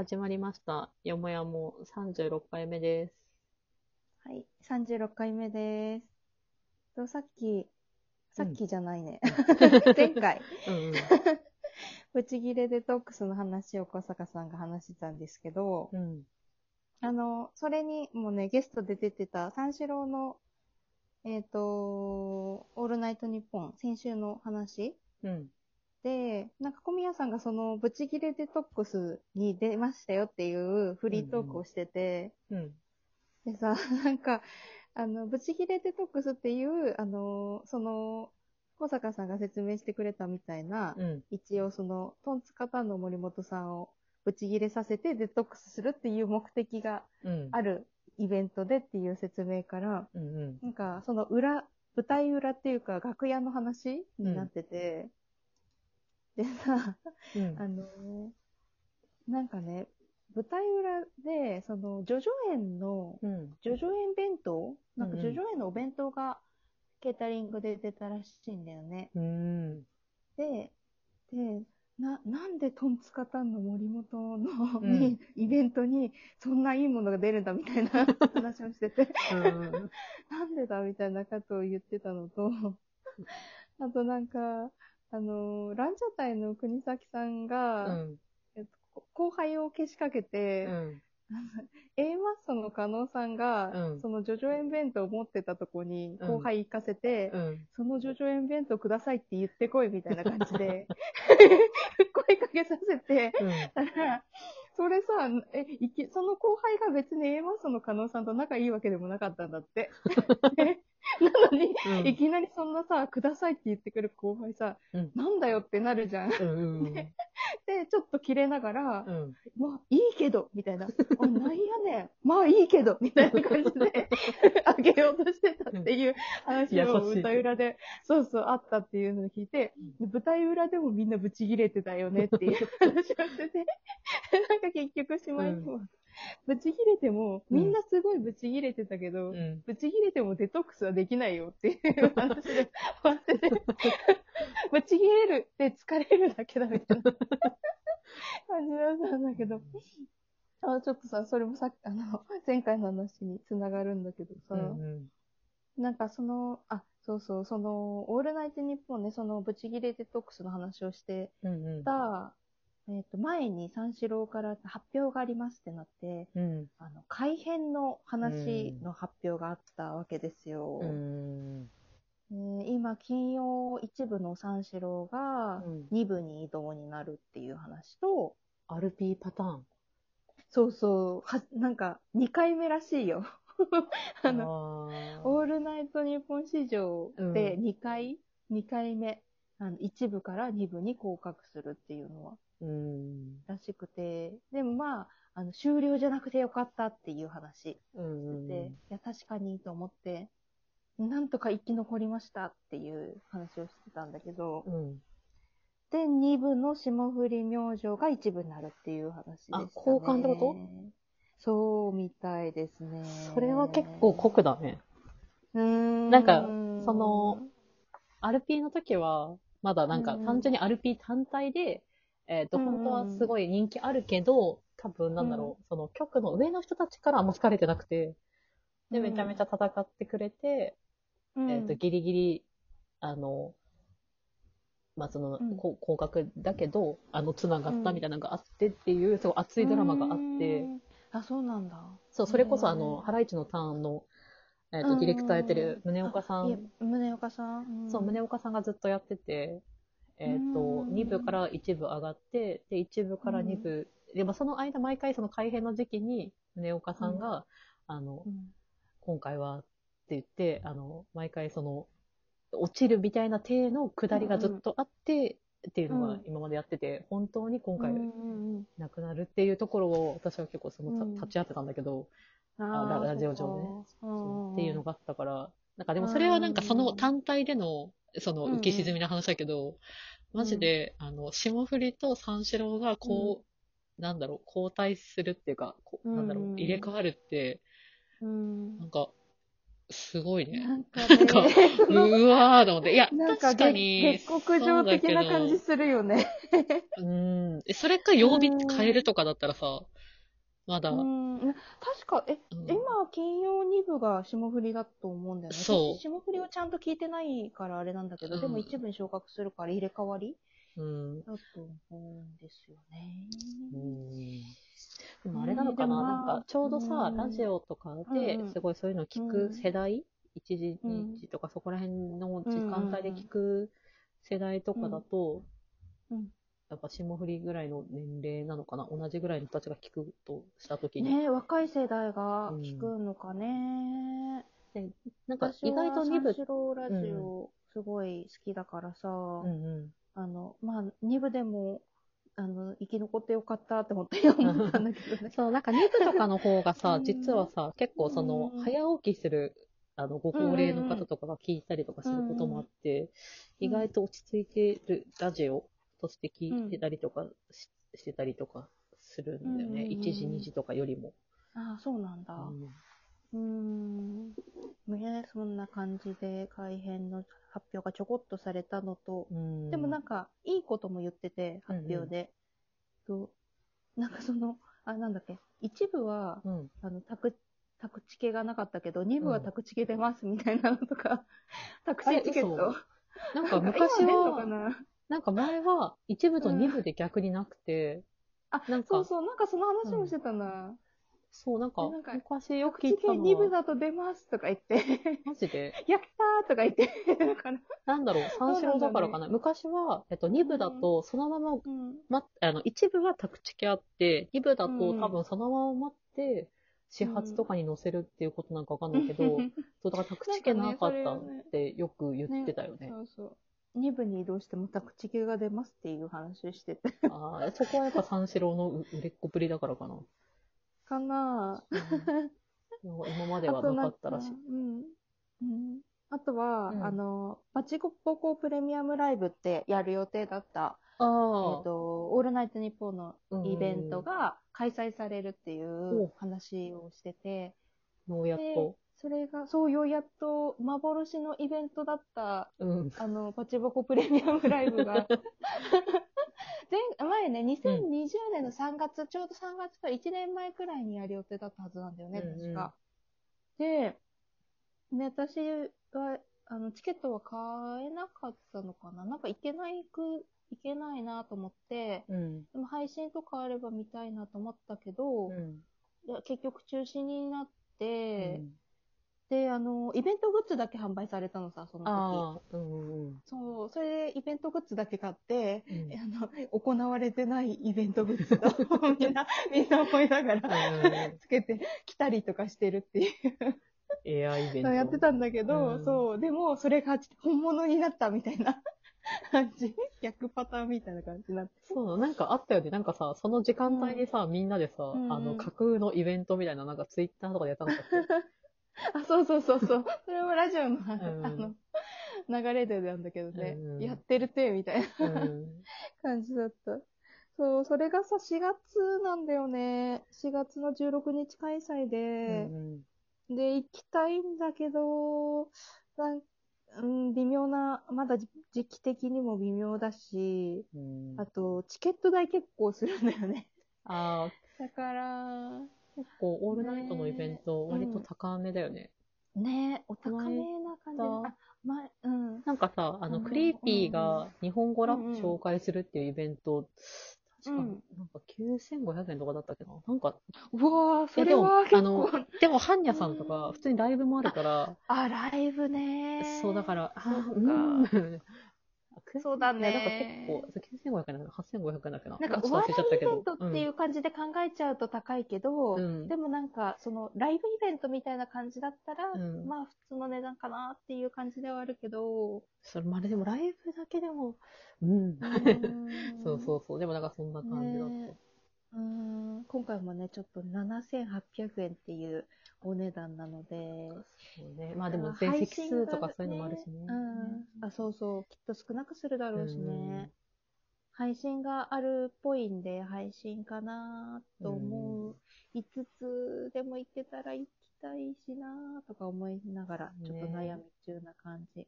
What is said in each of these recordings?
始まりました。よもやも36回目です。はい、36回目です。とさっき、さっきじゃないね。前回、うんうん。ブチギレデトックスの話を小坂さんが話してたんですけど、うん。あの、それにもね、ゲストで出てた三四郎の、えっ、と、オールナイトニッポン、先週の話うん。で、なんか小宮さんがそのブチギレデトックスに出ましたよっていうフリートークをしてて、うん。でさ、なんか、あの、ブチギレデトックスっていう、あの、その、小坂さんが説明してくれたみたいな、うん。一応その、トンツカタンの森本さんをブチギレさせてデトックスするっていう目的がうん。あるイベントでっていう説明から、うんうん。なんか、その裏、舞台裏っていうか、楽屋の話になってて、でさ、うんあの、なんかね、舞台裏で、その、ジョジョ園の、うん。ジョジョ園弁当？なんかうんうんジョジョ園のお弁当がケータリングで出たらしいんだよね。うん。で、で、な、なんでトンツカタンの森本の、うんに、イベントにそんないいものが出るんだみたいな 話をしてて、うん。なんでだみたいなことを言ってたのと、あとなんか、あの、ランジャタイの国崎さんが、うん。えっと、後輩をけしかけて、うん。A マッソの加納さんが、うんそのジョジョ園弁当を持ってたとこにうん後輩行かせて、うん。そのジョジョ園弁当くださいって言ってこいみたいな感じで、声かけさせて、それさ、え、いき、その後輩が別に A マッソの加納さんと仲いいわけでもなかったんだって。うん。いきなりそんなさ、くださいって言ってくる後輩さ、うんなんだよってなるじゃん。うん。で、ちょっと切れながら、うん。まあ、いいけど、みたいな。あ、なんやねん。まあ、いいけど、みたいな感じで、あげようとしてたっていう話を舞台裏で、そうそう、あったっていうのを聞いて、舞台裏でもみんなブチギレてたよねっていう話をしてて、なんか結局しまいには、ブチギレても、みんなブチギレてたけど、うん。ブチギレてもデトックスはできないよっていう 話で終わってて、ブチギレるって疲れるだけだみたいな感じだったんだけど、あちょっとさ、それもさっき、あの、前回の話につながるんだけどさ、うん。なんかその、あ、そうそう、その、オールナイトニッポンね、そのブチギレデトックスの話をしてうん。た、えっ、と、前に三四郎から発表がありますってなって、うん。あの、改編の話の発表があったわけですよ。うん。えー今、金曜一部の三四郎がうん二部に移動になるっていう話と、アルピーパターン。そうそう、は、なんか、二回目らしいよ。あの、のオールナイトニッポン史上で2回、二回目、あの、一部から二部に降格するっていうのは、うん。らしくて、でもまあ、あの、終了じゃなくてよかったっていう話うん。で、いや、確かにと思って、なんとか生き残りましたっていう話をしてたんだけど、うん。で、二部の霜降り明星が一部になるっていう話でした、ね。あ交換ってこと？そうみたいですね。それは結構酷だね。うーん。なんかその、アルピーの時は、まだなんかうん単純にアルピー単体で、えっ、と、うん本当はすごい人気あるけど、多分なんだろう、その局の上の人たちからあんま好かれてなくて、で、うん。めちゃめちゃ戦ってくれて、うん、えっ、と、ギリギリ、あの、まあ、その、うん。こう降格だけど、あの、繋がったみたいなのがあってっていう、すごい熱いドラマがあって、うん。あ、そうなんだ。そう、それこそあうの、んハライチのターンの、えっ、と、ディレクターやってる宗岡さん、宗岡さん。ん。そう、宗岡さんがずっとやってて、えっ、と、うん。2部から1部上がって、で、1部から2部、でもその間、毎回その改編の時期に、宗岡さんが、あの、うん。今回はって言って、あの、毎回その、落ちるみたいな体の下りがずっとあって、っていうのがうん今までやってて、本当に今回うんうんうん。なくなるっていうところを、私は結構その、立ち会ってたんだけど、あラーラジオ上ねっていうのがあったから、なんかでもそれはなんかそのうん。単体での、そのうんうん。浮き沈みの話だけど、マジで、あの、霜降りと三四郎がこう、なんだろう、交代するっていうか、こうなんだろう、うん入れ替わるって、うんなんか、すごいね。なんかね、うわーと思って。いや、なんか確かに。月国上的な感じするよね。うん。えそれか曜日変えるとかだったらさ、まだ、ううん。ん。確か、え、今、金曜2部が霜降りだと思うんだよね。そう。私霜降りをちゃんと聞いてないからあれなんだけど、うん。でも一部に昇格するから入れ替わりうん。だと思うんですよね。うん。でもあれなのかな、なんかちょうどさ、うん。ラジオとかうんうん。ですごいそういうの聞く世代、1時、うん2時とかそこら辺の時間帯で聞く世代とかだと、うんやっぱ霜降りぐらいの年齢なのかな？同じぐらいの人たちが聞くとしたときに、ね若い世代が聞くのかね。なんか私は意外と2部三四郎ラジオすごい好きだからさ、うんうん。あの、まあ、2部でも、あの、生き残ってよかったって思って思ったんだけどね。そう、なんか2部とかの方がさ、うん。実はさ、結構その、うん。早起きする、あの、ご高齢の方とかが聞いたりとかすることもあって、うん。意外と落ち着いてるラジオとして聞いてたりとかし,、してたりとかするんだよね。うんうんうん1時、2時とかよりも。ああ、そうなんだ。うんうーん。ね、そんな感じで改編の発表がちょこっとされたのと、うんでもなんか、いいことも言ってて、発表で。となんかその、あ、なんだっけ、一部は、うん、あの、タク、タクチケがなかったけど、二部はタクチケ出ますみたいなのとか、タクシーチケット。なんか昔は、ななんか前は1部と2部で逆になくて、あ、なんか。そうそう、なんかその話もしてたな。そう、なんかなんか昔よく聞いたの2部は、だと出ますとか言って、マジで、やったーとか言って、なんだろう、三四郎だからかな。昔は、えっと、2部だと、そのまま、うん。ま、あの、1部はタクチケあって、2部だとうん。多分そのまま待って、始発とかに乗せるっていうことなんかわかんないけど、そう、だからタクチケなかったってよく言ってたよね。そうそう。2部に移動してもタクチケが出ますっていう話をしてて。ああ、そこはやっぱ三四郎の売れっ子ぶりだからかな。かな今まではなかったらしい。うん。うん。あとは、うんあの、バチコポコプレミアムライブってやる予定だった、えっ、と、オールナイトニッポンのイベントが開催されるっていう話をしてて、もうやっと。それが、そうようやっと幻のイベントだった、うん。あの、バチボコプレミアムライブが、前、前ね、2020年の3月、ちょうど3月から1年前くらいにやる予定だったはずなんだよね、うんうん確か。で、ね、私は、あの、チケットは買えなかったのかな？なんか行けないく、行けないなと思って、うん。でも配信とかあれば見たいなと思ったけど、うん。いや結局中止になって、うんで、あの、イベントグッズだけ販売されたのさ、その時。うんうんそう、それでイベントグッズだけ買って、うん。あの、行われてないイベントグッズだ みんな、みんな思いながら、うんつけてきたりとかしてるっていうエアイベント。やってたんだけど、うんそう、でも、それが本物になったみたいな 感じ。逆パターンみたいな感じになって。そう、なんかあったよね。なんかさ、その時間帯にさ、みんなでさ、うんうんあの、架空のイベントみたいな、なんかツイッターとかでやったのかって。あ、そうそうそうそう。それもラジオの、んあの、流れでなんだけどね、うんやってるて、みたいなうん。感じだった。そう、それがさ、4月なんだよね。4月の16日開催うで、んで、行きたいんだけど、なんうん、微妙な、まだ時時期的にも微妙だし、うん。あと、チケット代結構するんだよね。ああ、だから、結構オールナイトのイベント、ね割と高めだよね。ねお高めな感じ。あ、前、うん。なんかさ、あの、うん。クリーピーが日本語ラップ紹介するっていうイベント、確か、うん。なんか9500円とかだったっけな？なんか、うわー、そえでもれは結あの構。でも、ハンニャさんとか、普通にライブもあるから、あ、ライブねそう、だから、あそっか。ーうん。そうだいやなんかね結構、9500円だっけな、8500円だっけな。なんか、お笑いイベントど。っていう感じで考えちゃうと高いけど、うんでもなんか、その、ライブイベントみたいな感じだったら、うんまあ、普通の値段かなっていう感じではあるけど、それ、まあ、でもライブだけでも、うん。そううそうそう。でもなんかそんな感じだった。ねーん今回もね、ちょっと7800円っていうお値段なので、そうね。まあでも全席数とかそういうのもあるしね。うん。あ、そうそう。きっと少なくするだろうしうんね。配信があるっぽいんで、配信かなと思う。5つでも行けたら行きたいしなとか思いながら、ちょっと悩み中な感じ。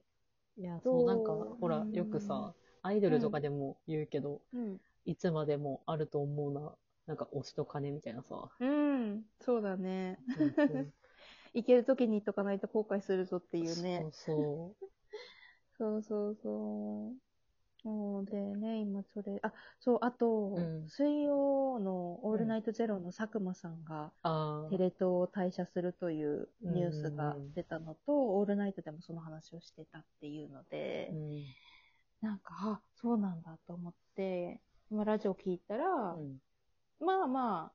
いや、そう、なんか、ほら、よくさ、アイドルとかでも言うけど、うん。いつまでもあると思うな。なんか推しと金みたいなさ。うん。そうだね。うん 行けるときに行っとかないと後悔するぞっていうね。そうそうそうそう。そうでね、今それ、あ、そう、あと、うん水曜のオールナイトゼロの佐久間さんが、あテレ東を退社するというニュースが出たのと、オールナイトでもその話をしてたっていうので、あ。うん。なんか、あ、そうなんだと思って、今ラジオ聞いたら、うんまあま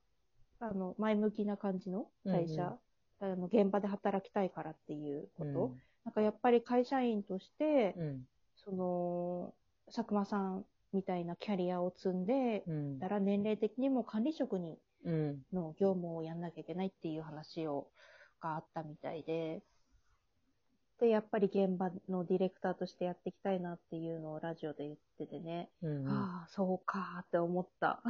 あ、あの、前向きな感じの退社、あの現場で働きたいからっていうこと、なんかやっぱり会社員として、うん。その、佐久間さんみたいなキャリアを積んで、うん。たら年齢的にも管理職にうん。の業務をやんなきゃいけないっていう話を、があったみたいで、で、やっぱり現場のディレクターとしてやっていきたいなっていうのをラジオで言っててね、うん。ああ、そうかーって思った。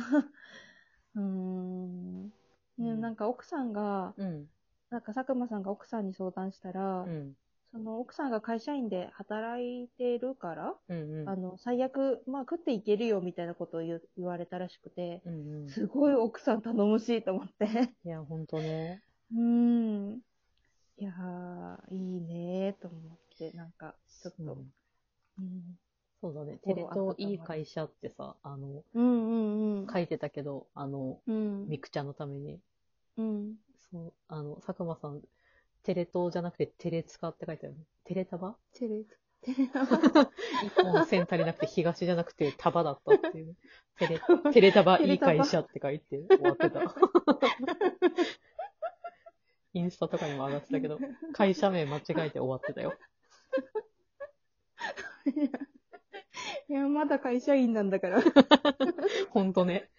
うーん。ね、うんなんか奥さんが、うん。なんか佐久間さんが奥さんに相談したら、うん。その奥さんが会社員で働いてるから、うん。うん。あの、最悪、まあ食っていけるよみたいなことを言われたらしくて、うん。うん。すごい奥さん頼もしいと思って。いや、ほんとね。うーん。いやー、いいねーと思って、なんか、ちょっと、うんうん。そうだね。テレ東いい会社ってさ、あの、うんうんうん。書いてたけど、あの、うん。ミクちゃんのために。うん。そう、あの、佐久間さん、テレ東じゃなくてテレツカって書いてあるね。テレタバ？テレ、テレ、一本線足りなくて東じゃなくて束だったっていう。テレ、テレタバいい会社って書いて終わってた。インスタとかにも上がってたけど、会社名間違えて終わってたよ。いや、まだ会社員なんだから。ほんとね。